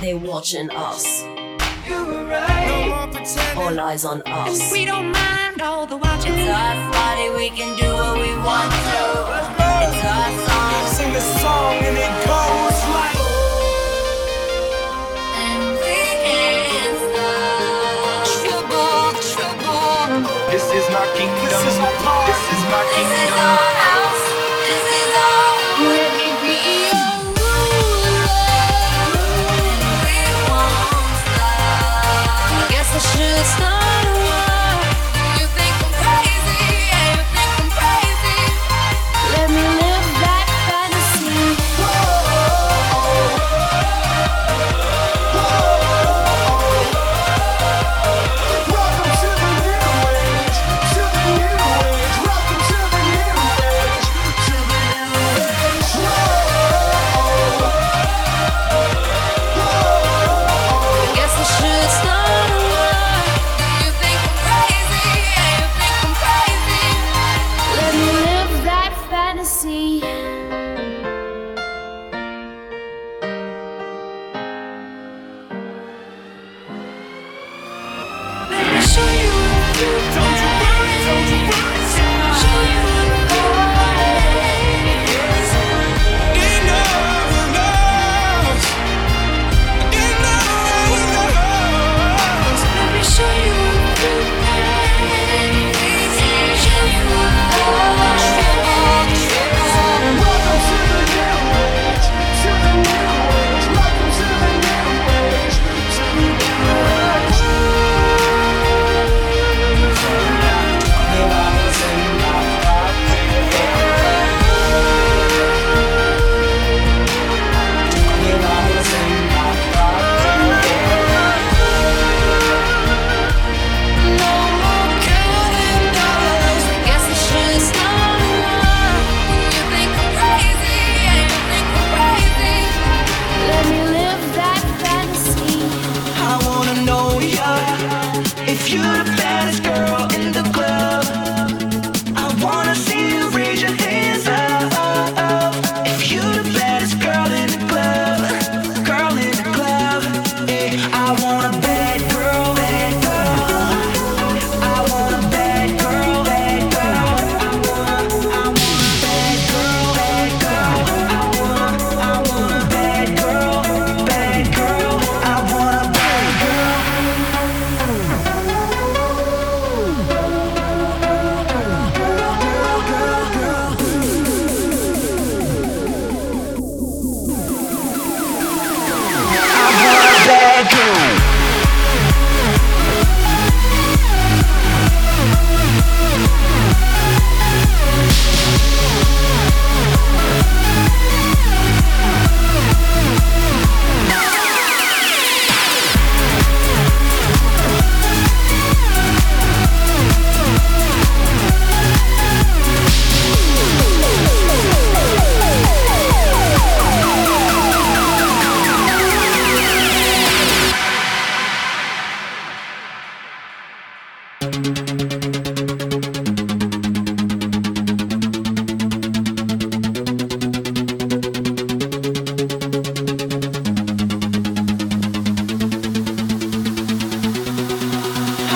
They're watching us. Right. No all eyes on us. We don't mind all the watching. It's our body, we can do what we want to. It's our song. Sing the song and it goes like. And we can't. Trouble, trouble. This is my kingdom. This is my part. This is my kingdom.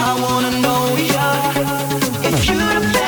I wanna know you. If you'd have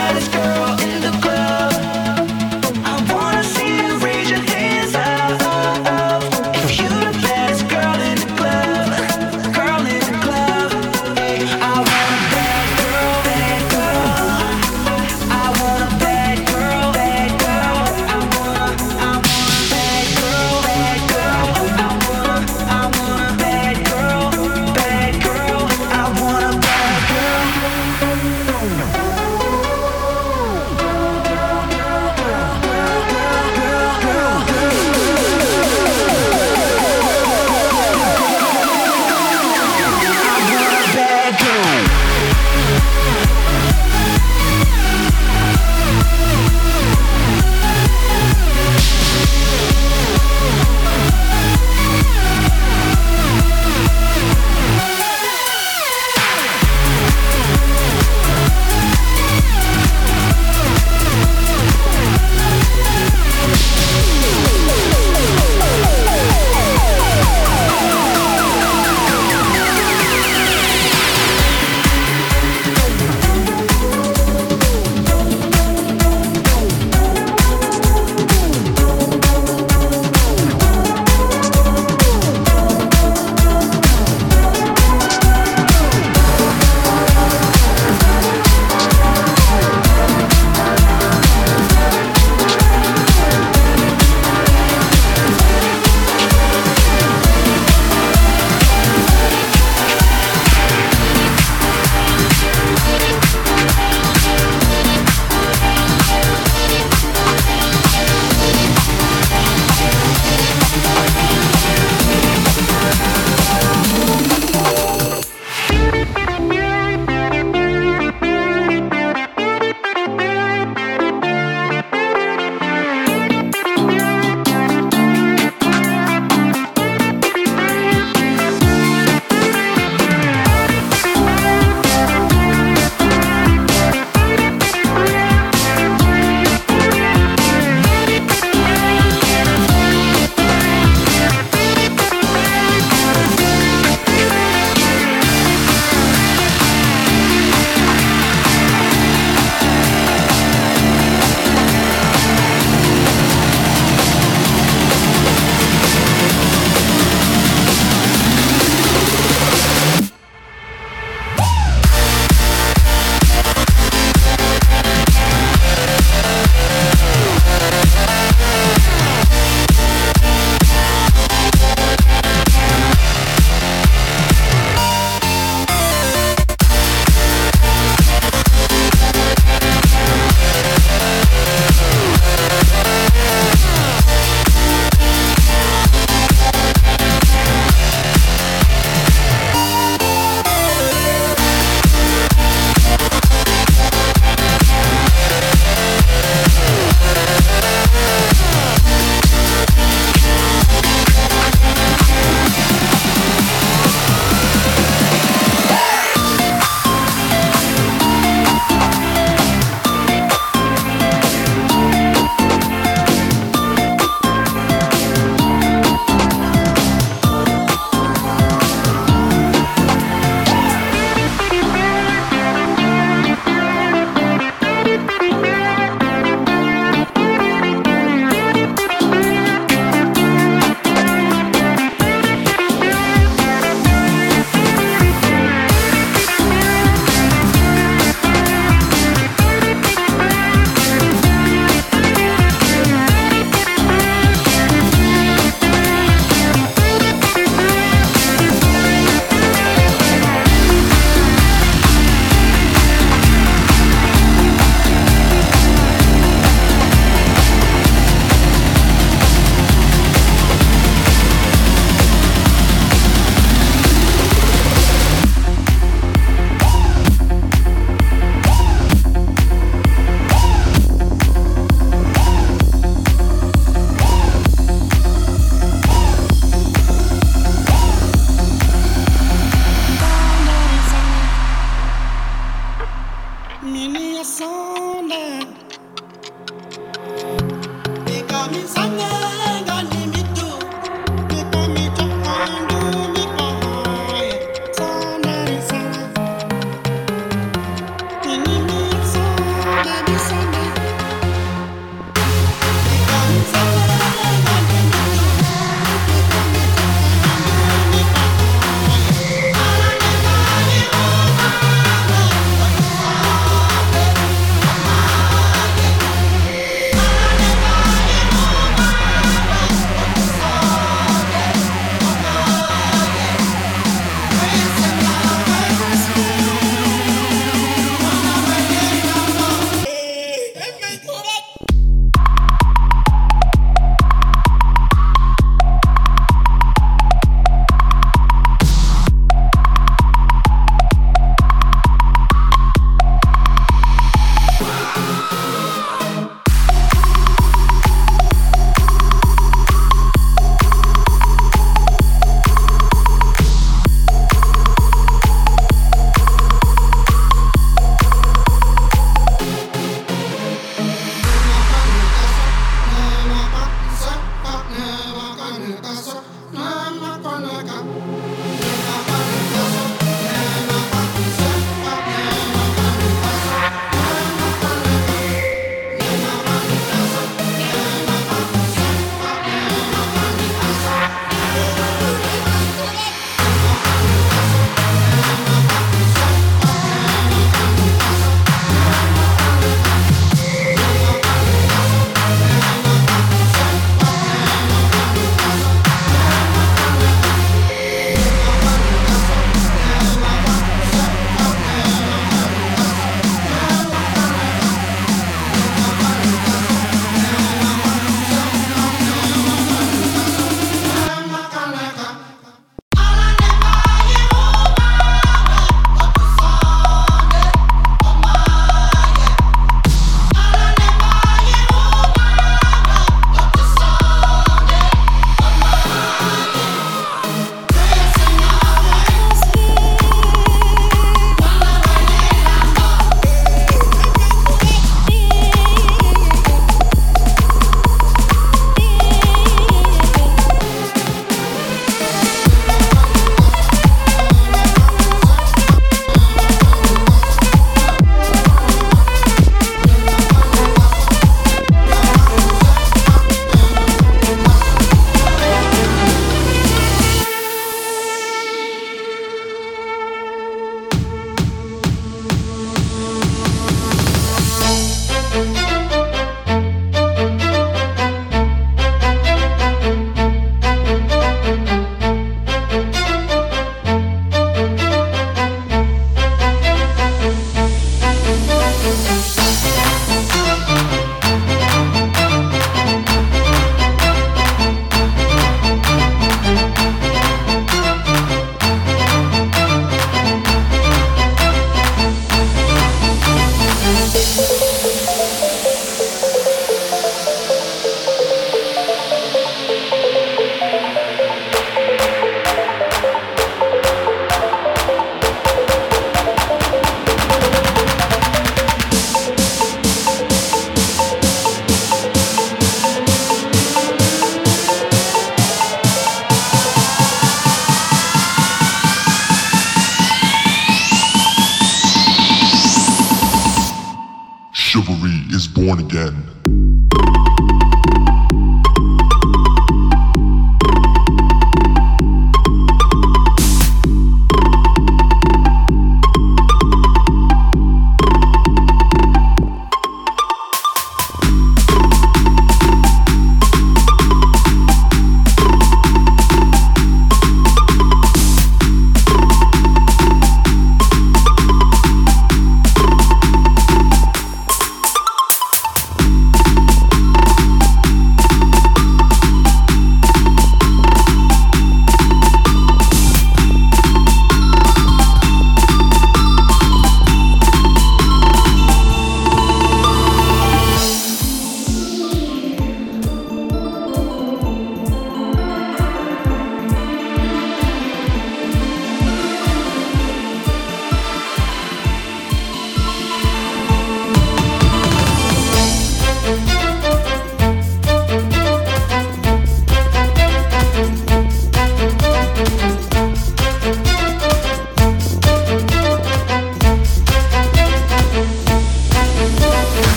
born again.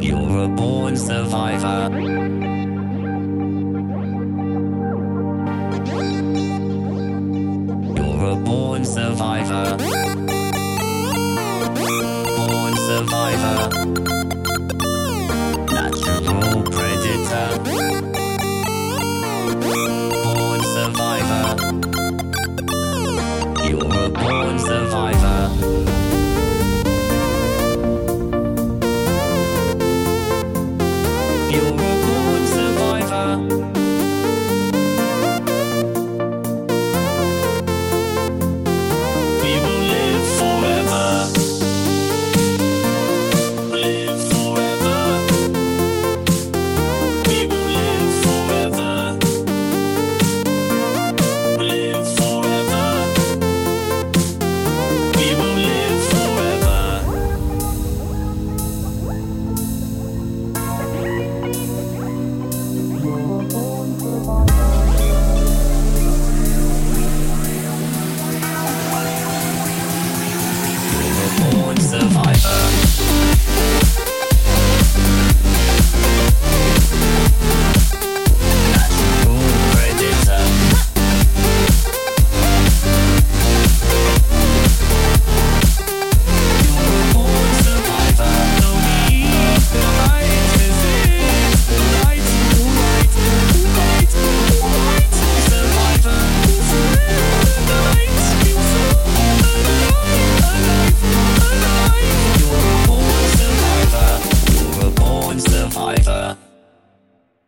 You're a born survivor.